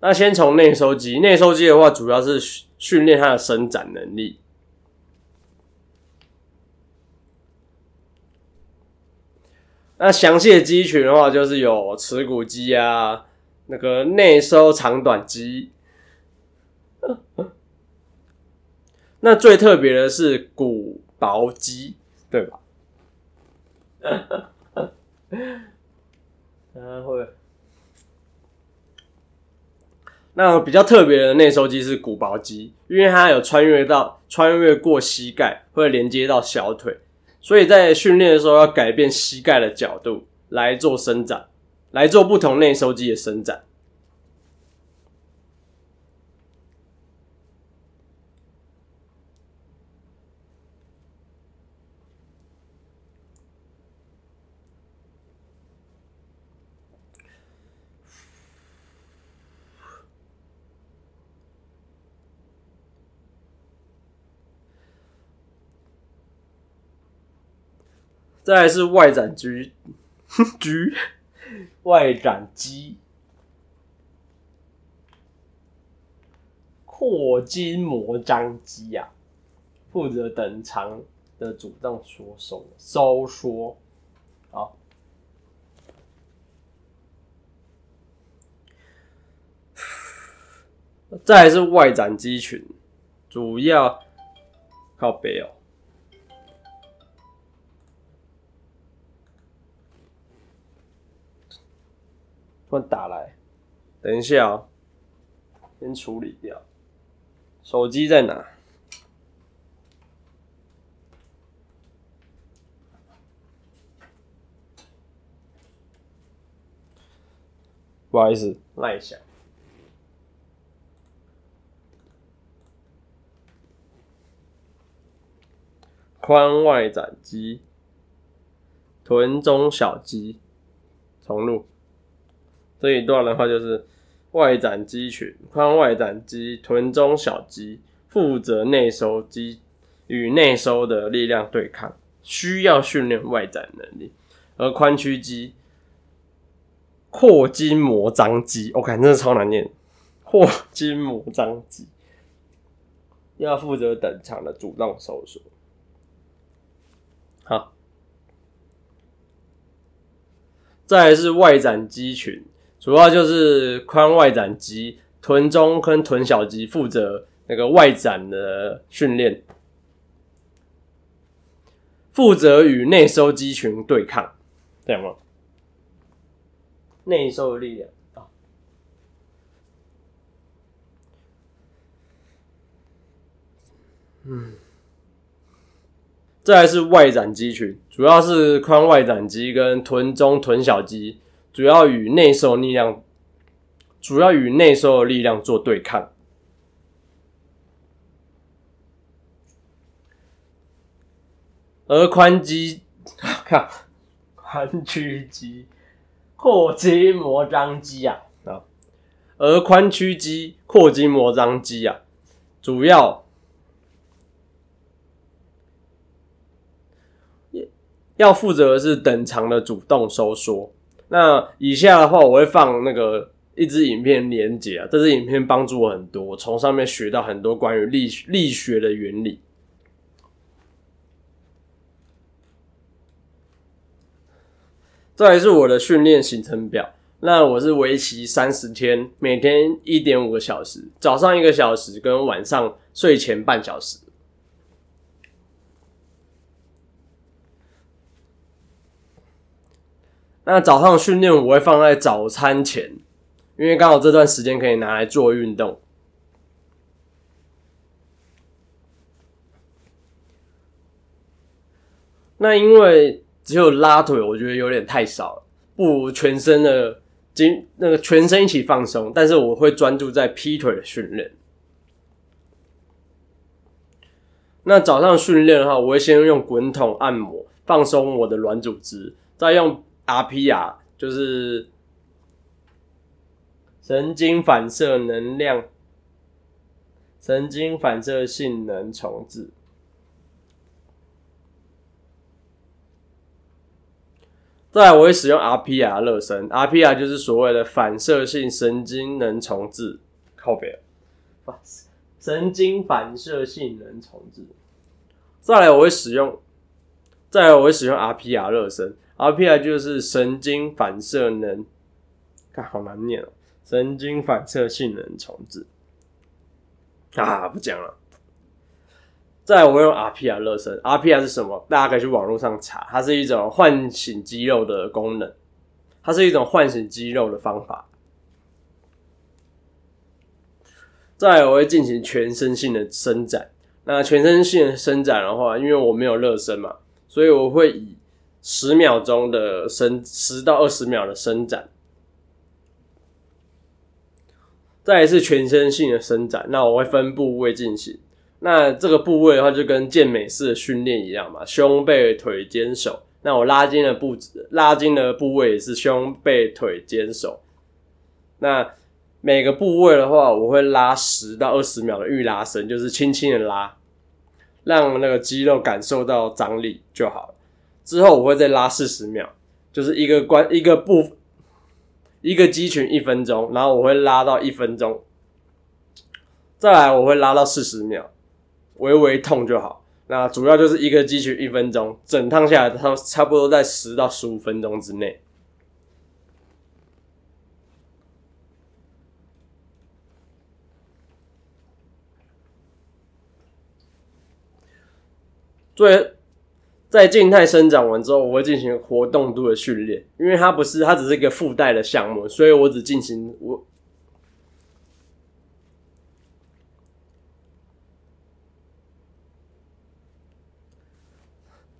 那先从内收肌，内收肌的话，主要是训练它的伸展能力。那详细的肌群的话，就是有耻骨肌啊，那个内收长短肌。那最特别的是骨薄肌，对吧？啊会。那比较特别的内收肌是骨薄肌，因为它有穿越到穿越过膝盖，会连接到小腿，所以在训练的时候要改变膝盖的角度来做伸展，来做不同内收肌的伸展。再来是外展肌，肌外展肌阔筋膜张肌啊，负责等长的主动缩收收缩。好，再来是外展肌群，主要靠背哦。打来，等一下哦，先处理掉。手机在哪？不好意思，赖一下。髋外展肌，臀中小肌，重录。这一段的话就是外展肌群，髋外展肌、臀中小肌负责内收肌与内收的力量对抗，需要训练外展能力。而髋屈肌、阔筋膜张肌，OK，真的超难念，阔筋膜张肌要负责等长的主动收缩。好，再来是外展肌群。主要就是髋外展肌、臀中跟臀小肌负责那个外展的训练，负责与内收肌群对抗，这样吗？内收的力量啊，嗯，再来是外展肌群，主要是髋外展肌跟臀中臀小肌。主要与内收力量，主要与内收的力量做对抗。而髋肌，看髋屈肌、阔筋膜张肌啊啊，而髋屈肌、阔筋膜张肌啊，主要要负责的是等长的主动收缩。那以下的话，我会放那个一支影片连接啊，这支影片帮助我很多，从上面学到很多关于力力学的原理。这还是我的训练行程表，那我是为期三十天，每天一点五个小时，早上一个小时，跟晚上睡前半小时。那早上训练我会放在早餐前，因为刚好这段时间可以拿来做运动。那因为只有拉腿，我觉得有点太少了，不如全身的筋那个全身一起放松，但是我会专注在劈腿的训练。那早上训练的话，我会先用滚筒按摩放松我的软组织，再用 RPR，就是神经反射能量、神经反射性能重置。再来，我会使用 RPR 热身，RPR 就是所谓的反射性神经能重置，靠边。神经反射性能重置。再来，我会使用，再来我会使用 RPR 热身 RPI 就是神经反射能，看好难念哦，神经反射性能重置。啊，不讲了。再来，我会用 RPR 热身，RPR 是什么？大家可以去网络上查，它是一种唤醒肌肉的功能，它是一种唤醒肌肉的方法。再来，我会进行全身性的伸展。那全身性的伸展的话，因为我没有热身嘛，所以我会以十秒钟的伸，十到二十秒的伸展。再一次全身性的伸展，那我会分部位进行。那这个部位的话，就跟健美式的训练一样嘛，胸背腿肩手。那我拉筋的部拉筋的部位也是胸背腿肩手。那每个部位的话，我会拉十到二十秒的预拉伸，就是轻轻的拉，让那个肌肉感受到张力就好了。之后我会再拉四十秒，就是一个关一个部一个肌群一分钟，然后我会拉到一分钟，再来我会拉到四十秒，微微痛就好。那主要就是一个肌群一分钟，整趟下来它差不多在十到十五分钟之内。最在静态生长完之后，我会进行活动度的训练，因为它不是，它只是一个附带的项目，所以我只进行我。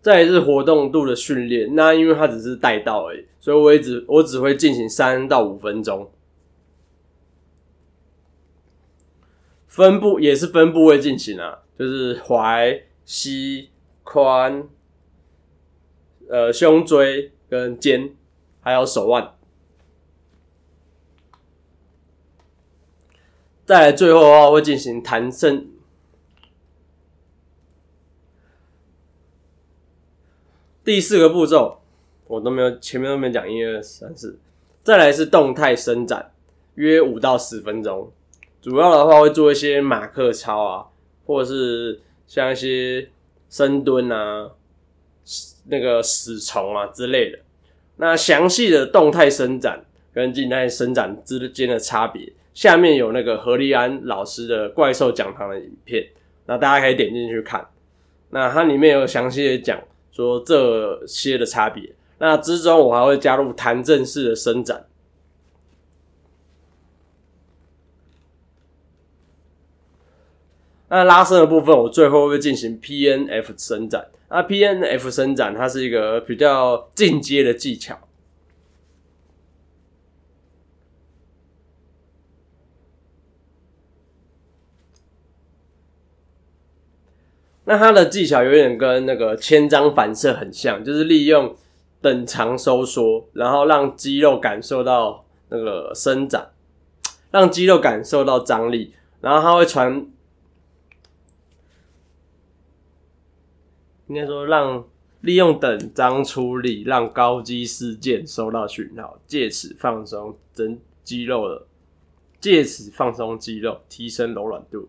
再是活动度的训练，那因为它只是带到而已，所以我也只我只会进行三到五分钟，分部也是分部位进行啊，就是踝、膝。髋、呃胸椎跟肩，还有手腕，再来最后的话会进行弹伸。第四个步骤我都没有，前面都没讲，一二三四。再来是动态伸展，约五到十分钟。主要的话会做一些马克操啊，或者是像一些。深蹲啊，那个死虫啊之类的。那详细的动态伸展跟静态伸展之间的差别，下面有那个何立安老师的怪兽讲堂的影片，那大家可以点进去看。那它里面有详细的讲说这些的差别。那之中我还会加入弹正式的伸展。那拉伸的部分，我最后会进行 P N F 伸展。那 P N F 伸展，它是一个比较进阶的技巧。那它的技巧有点跟那个千张反射很像，就是利用等长收缩，然后让肌肉感受到那个伸展，让肌肉感受到张力，然后它会传。应该说，让利用等张出力，让高肌事件收到讯号，借此放松增肌肉的，借此放松肌肉，提升柔软度。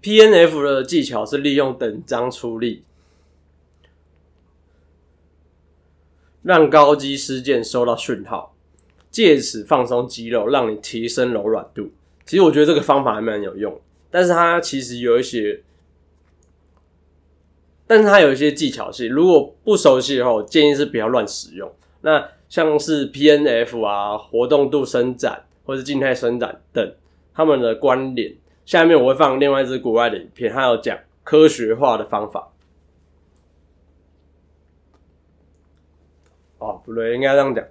P N F 的技巧是利用等张出力。让高肌事件收到讯号，借此放松肌肉，让你提升柔软度。其实我觉得这个方法还蛮有用，但是它其实有一些，但是它有一些技巧性。如果不熟悉的话，我建议是不要乱使用。那像是 P N F 啊、活动度伸展或是静态伸展等，他们的关联。下面我会放另外一支国外的影片，它有讲科学化的方法。哦，不对，应该这样讲。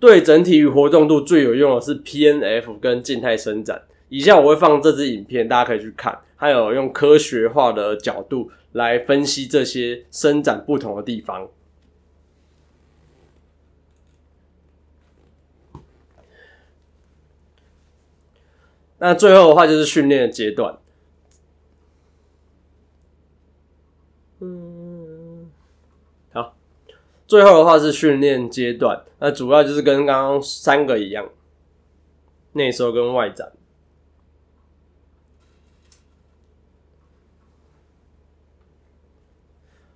对整体与活动度最有用的是 PNF 跟静态伸展。以下我会放这支影片，大家可以去看。还有用科学化的角度来分析这些伸展不同的地方。那最后的话就是训练的阶段。嗯，好，最后的话是训练阶段。那主要就是跟刚刚三个一样，内收跟外展。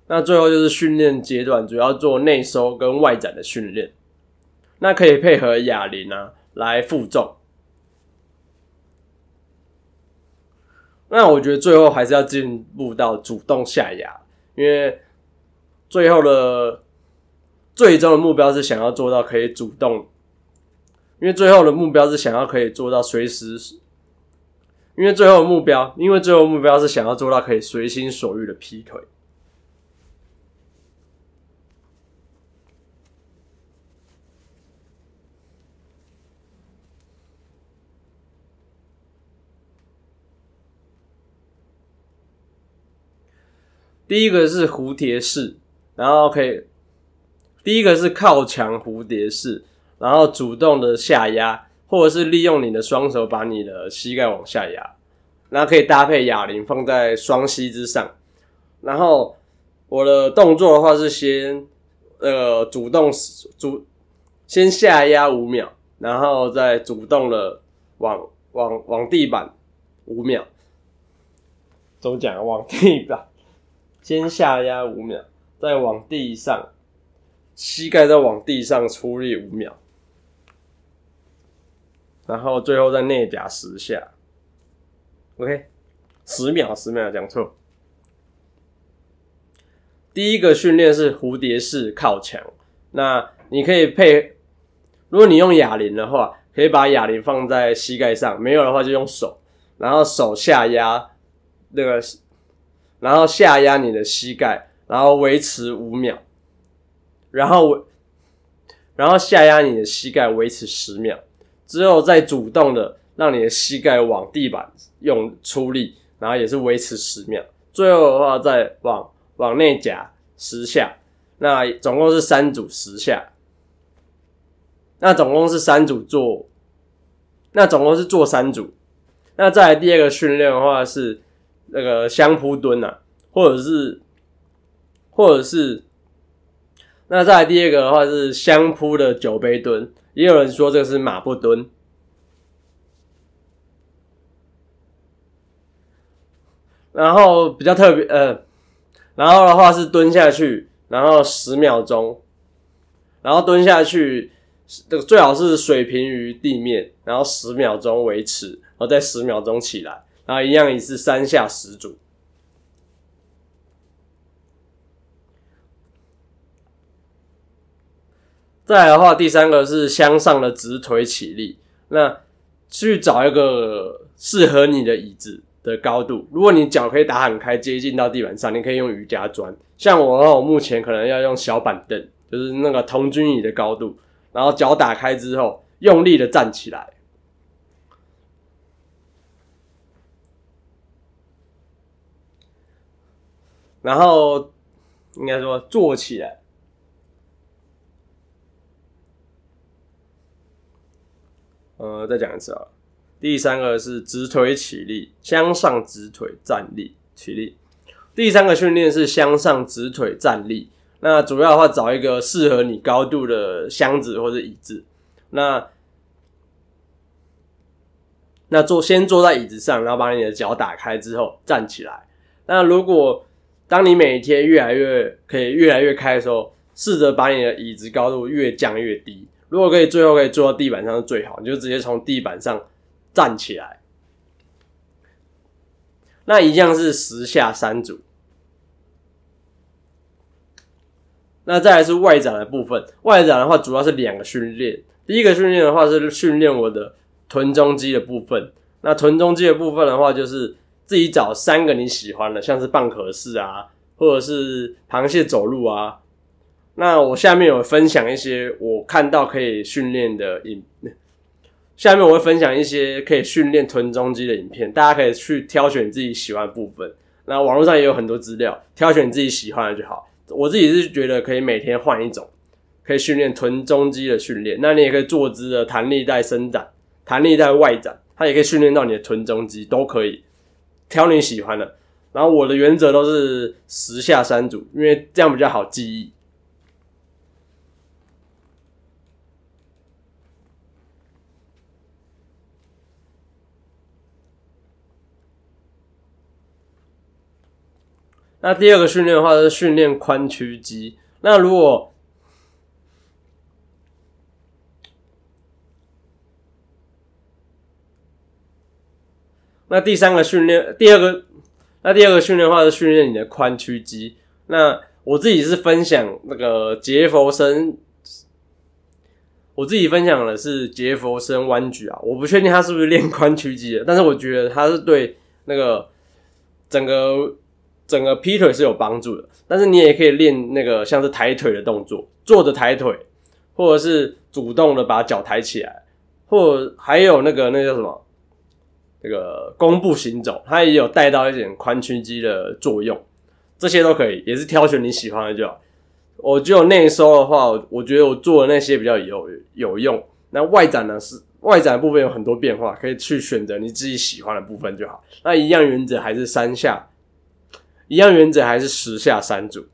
那最后就是训练阶段，主要做内收跟外展的训练。那可以配合哑铃啊来负重。那我觉得最后还是要进步到主动下压，因为最后的最终的目标是想要做到可以主动，因为最后的目标是想要可以做到随时，因为最后的目标，因为最后目标是想要做到可以随心所欲的劈腿。第一个是蝴蝶式，然后可以，第一个是靠墙蝴蝶式，然后主动的下压，或者是利用你的双手把你的膝盖往下压，然后可以搭配哑铃放在双膝之上，然后我的动作的话是先呃主动主先下压五秒，然后再主动的往往往地板五秒，怎么讲？往地板。先下压五秒，再往地上，膝盖再往地上出力五秒，然后最后再内夹十下。OK，十秒，十秒讲错。第一个训练是蝴蝶式靠墙，那你可以配，如果你用哑铃的话，可以把哑铃放在膝盖上；没有的话就用手，然后手下压那个。然后下压你的膝盖，然后维持五秒，然后，然后下压你的膝盖维持十秒，之后再主动的让你的膝盖往地板用出力，然后也是维持十秒，最后的话再往往内夹十下，那总共是三组十下，那总共是三组做，那总共是做三组，那再来第二个训练的话是。那个相扑蹲啊，或者是，或者是，那再来第二个的话是相扑的酒杯蹲，也有人说这个是马步蹲。然后比较特别，呃，然后的话是蹲下去，然后十秒钟，然后蹲下去，这个最好是水平于地面，然后十秒钟维持，然后再十秒钟起来。然后，一样也是三下十组。再来的话，第三个是向上的直腿起立。那去找一个适合你的椅子的高度。如果你脚可以打很开，接近到地板上，你可以用瑜伽砖。像我的话，我目前可能要用小板凳，就是那个童军椅的高度。然后脚打开之后，用力的站起来。然后应该说坐起来，呃，再讲一次啊。第三个是直腿起立，向上直腿站立起立。第三个训练是向上直腿站立。那主要的话，找一个适合你高度的箱子或者椅子。那那坐先坐在椅子上，然后把你的脚打开之后站起来。那如果当你每天越来越可以越来越开的时候，试着把你的椅子高度越降越低。如果可以，最后可以坐到地板上是最好，你就直接从地板上站起来。那一样是十下三组。那再来是外展的部分，外展的话主要是两个训练。第一个训练的话是训练我的臀中肌的部分，那臀中肌的部分的话，就是自己找三个你喜欢的，像是蚌壳式啊，或者是螃蟹走路啊。那我下面有分享一些我看到可以训练的影，下面我会分享一些可以训练臀中肌的影片，大家可以去挑选自己喜欢的部分。那网络上也有很多资料，挑选自己喜欢的就好。我自己是觉得可以每天换一种，可以训练臀中肌的训练。那你也可以坐姿的弹力带伸展、弹力带外展，它也可以训练到你的臀中肌，都可以挑你喜欢的。然后我的原则都是十下三组，因为这样比较好记忆。那第二个训练的话是训练髋屈肌。那如果那第三个训练，第二个那第二个训练的话是训练你的髋屈肌。那我自己是分享那个杰佛森，我自己分享的是杰佛森弯举啊，我不确定他是不是练髋屈肌的，但是我觉得他是对那个整个。整个劈腿是有帮助的，但是你也可以练那个像是抬腿的动作，坐着抬腿，或者是主动的把脚抬起来，或还有那个那叫什么，那个弓步行走，它也有带到一点髋屈肌的作用，这些都可以，也是挑选你喜欢的就好。我就内收的话，我觉得我做的那些比较有有用。那外展呢是外展部分有很多变化，可以去选择你自己喜欢的部分就好。那一样原则还是三下。一样原则还是十下三组。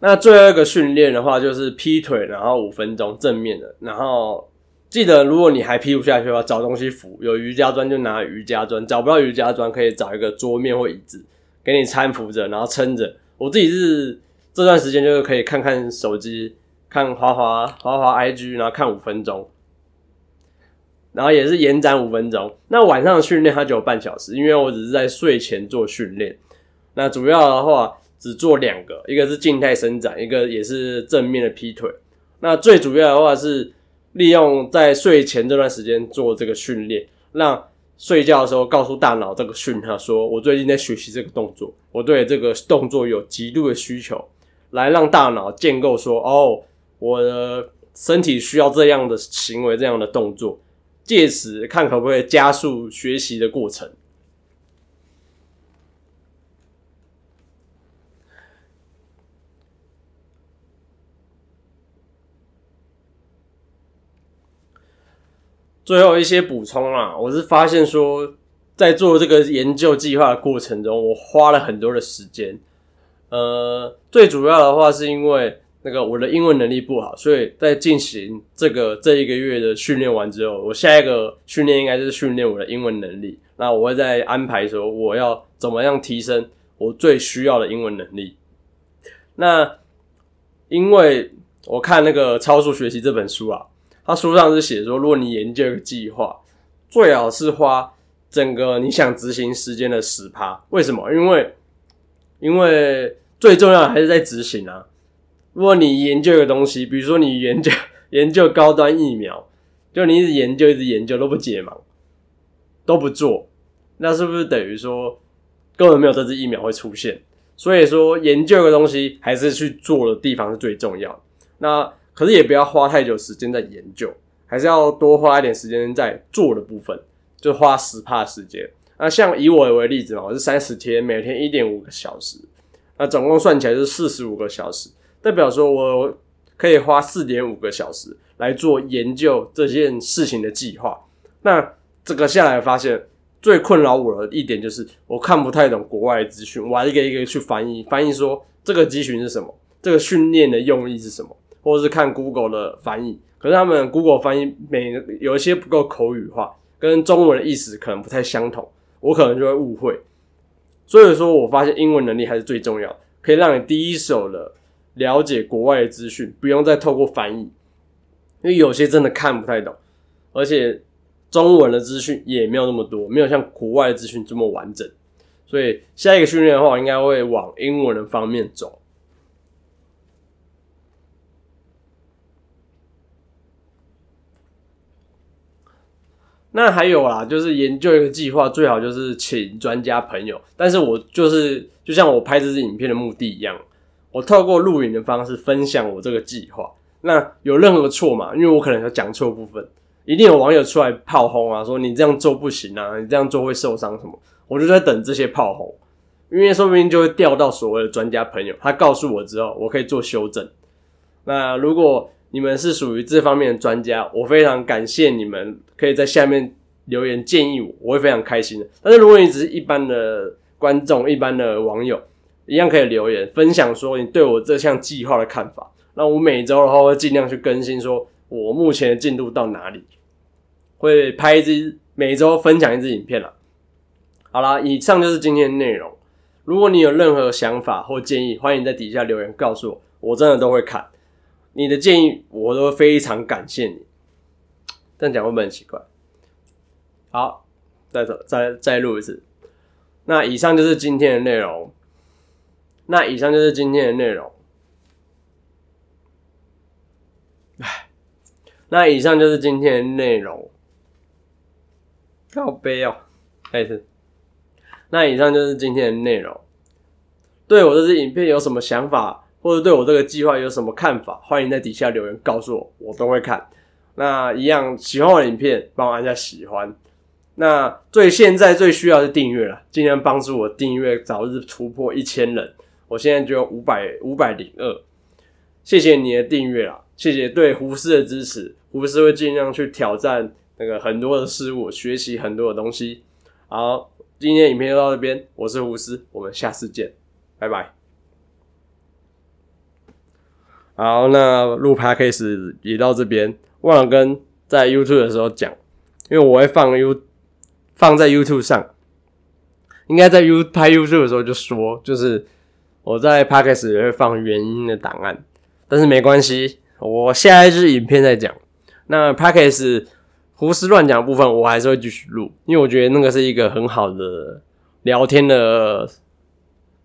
那最后一个训练的话，就是劈腿，然后五分钟正面的。然后记得，如果你还劈不下去的话，找东西扶。有瑜伽砖就拿瑜伽砖，找不到瑜伽砖可以找一个桌面或椅子给你搀扶着，然后撑着。我自己是这段时间就是可以看看手机，看滑滑滑滑 IG，然后看五分钟。然后也是延展五分钟。那晚上训练它只有半小时，因为我只是在睡前做训练。那主要的话只做两个，一个是静态伸展，一个也是正面的劈腿。那最主要的话是利用在睡前这段时间做这个训练，让睡觉的时候告诉大脑这个讯号，说我最近在学习这个动作，我对这个动作有极度的需求，来让大脑建构说，哦，我的身体需要这样的行为，这样的动作。借此看可不可以加速学习的过程。最后一些补充啊，我是发现说，在做这个研究计划的过程中，我花了很多的时间。呃，最主要的话是因为。那个我的英文能力不好，所以在进行这个这一个月的训练完之后，我下一个训练应该就是训练我的英文能力。那我会再安排说我要怎么样提升我最需要的英文能力。那因为我看那个《超速学习》这本书啊，它书上是写说，如果你研究一个计划，最好是花整个你想执行时间的十趴。为什么？因为因为最重要的还是在执行啊。如果你研究一个东西，比如说你研究研究高端疫苗，就你一直研究一直研究都不解盲，都不做，那是不是等于说根本没有这支疫苗会出现？所以说研究一个东西还是去做的地方是最重要的。那可是也不要花太久时间在研究，还是要多花一点时间在做的部分，就花十帕时间。那像以我为例子嘛，我是三十天，每天一点五个小时，那总共算起来是四十五个小时。代表说，我可以花四点五个小时来做研究这件事情的计划。那这个下来发现，最困扰我的一点就是，我看不太懂国外资讯，我还一个一个去翻译，翻译说这个集群是什么，这个训练的用意是什么，或者是看 Google 的翻译。可是他们 Google 翻译每有一些不够口语化，跟中文的意思可能不太相同，我可能就会误会。所以说我发现英文能力还是最重要，可以让你第一手的。了解国外的资讯，不用再透过翻译，因为有些真的看不太懂，而且中文的资讯也没有那么多，没有像国外的资讯这么完整。所以下一个训练的话，应该会往英文的方面走。那还有啦，就是研究一个计划，最好就是请专家朋友。但是我就是就像我拍这支影片的目的一样，我透过录影的方式分享我这个计划。那有任何错嘛？因为我可能有讲错部分，一定有网友出来炮轰啊，说你这样做不行啊，你这样做会受伤什么。我就在等这些炮轰，因为说不定就会调到所谓的专家朋友，他告诉我之后，我可以做修正。那如果你们是属于这方面的专家，我非常感谢你们可以在下面留言建议我，我会非常开心的。但是如果你只是一般的观众、一般的网友，一样可以留言分享说你对我这项计划的看法。那我每周的话会尽量去更新，说我目前的进度到哪里，会拍一支每周分享一支影片了。好啦，以上就是今天的内容。如果你有任何想法或建议，欢迎在底下留言告诉我，我真的都会看。你的建议我都非常感谢你，但讲会不会很奇怪？好，再走，再再录一次。那以上就是今天的内容。那以上就是今天的内容。唉，那以上就是今天的内容。好悲哦，再一次。那以上就是今天的内容。对我这支影片有什么想法？或者对我这个计划有什么看法，欢迎在底下留言告诉我，我都会看。那一样喜欢我的影片，帮我按下喜欢。那最现在最需要是订阅了，尽量帮助我订阅早日突破一千人。我现在就有五百五百零二，谢谢你的订阅啊，谢谢对胡适的支持，胡适会尽量去挑战那个很多的事物，学习很多的东西。好，今天影片就到这边，我是胡适，我们下次见，拜拜。好，那录 podcast 也到这边，忘了跟在 YouTube 的时候讲，因为我会放 U 放在 YouTube 上，应该在 U 拍 YouTube 的时候就说，就是我在 podcast 也会放原音的档案，但是没关系，我下一支影片再讲。那 podcast 胡思乱讲部分，我还是会继续录，因为我觉得那个是一个很好的聊天的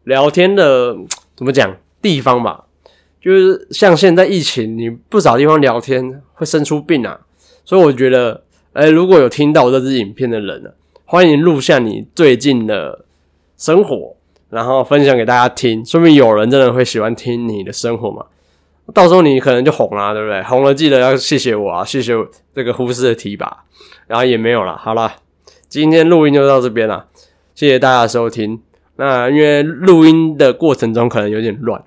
聊天的怎么讲地方吧。就是像现在疫情，你不少地方聊天会生出病啊，所以我觉得，哎，如果有听到这支影片的人呢，欢迎录下你最近的生活，然后分享给大家听，说明有人真的会喜欢听你的生活嘛。到时候你可能就红了，对不对？红了记得要谢谢我啊，谢谢这个呼士的提拔，然后也没有了，好了，今天录音就到这边了，谢谢大家收听。那因为录音的过程中可能有点乱。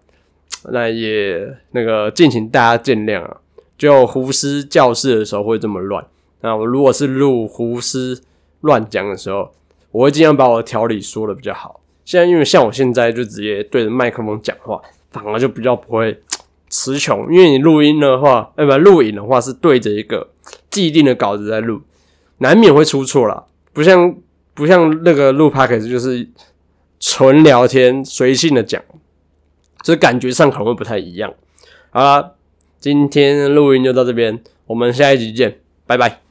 那也那个敬请大家见谅啊，就胡思教室的时候会这么乱。那我如果是录胡思乱讲的时候，我会尽量把我的条理说的比较好。现在因为像我现在就直接对着麦克风讲话，反而就比较不会 词穷。因为你录音的话，哎不，录影的话是对着一个既定的稿子在录，难免会出错啦。不像不像那个录 p o d c a s 就是纯聊天随性的讲。这感觉上可能会不太一样。好了，今天录音就到这边，我们下一集见，拜拜。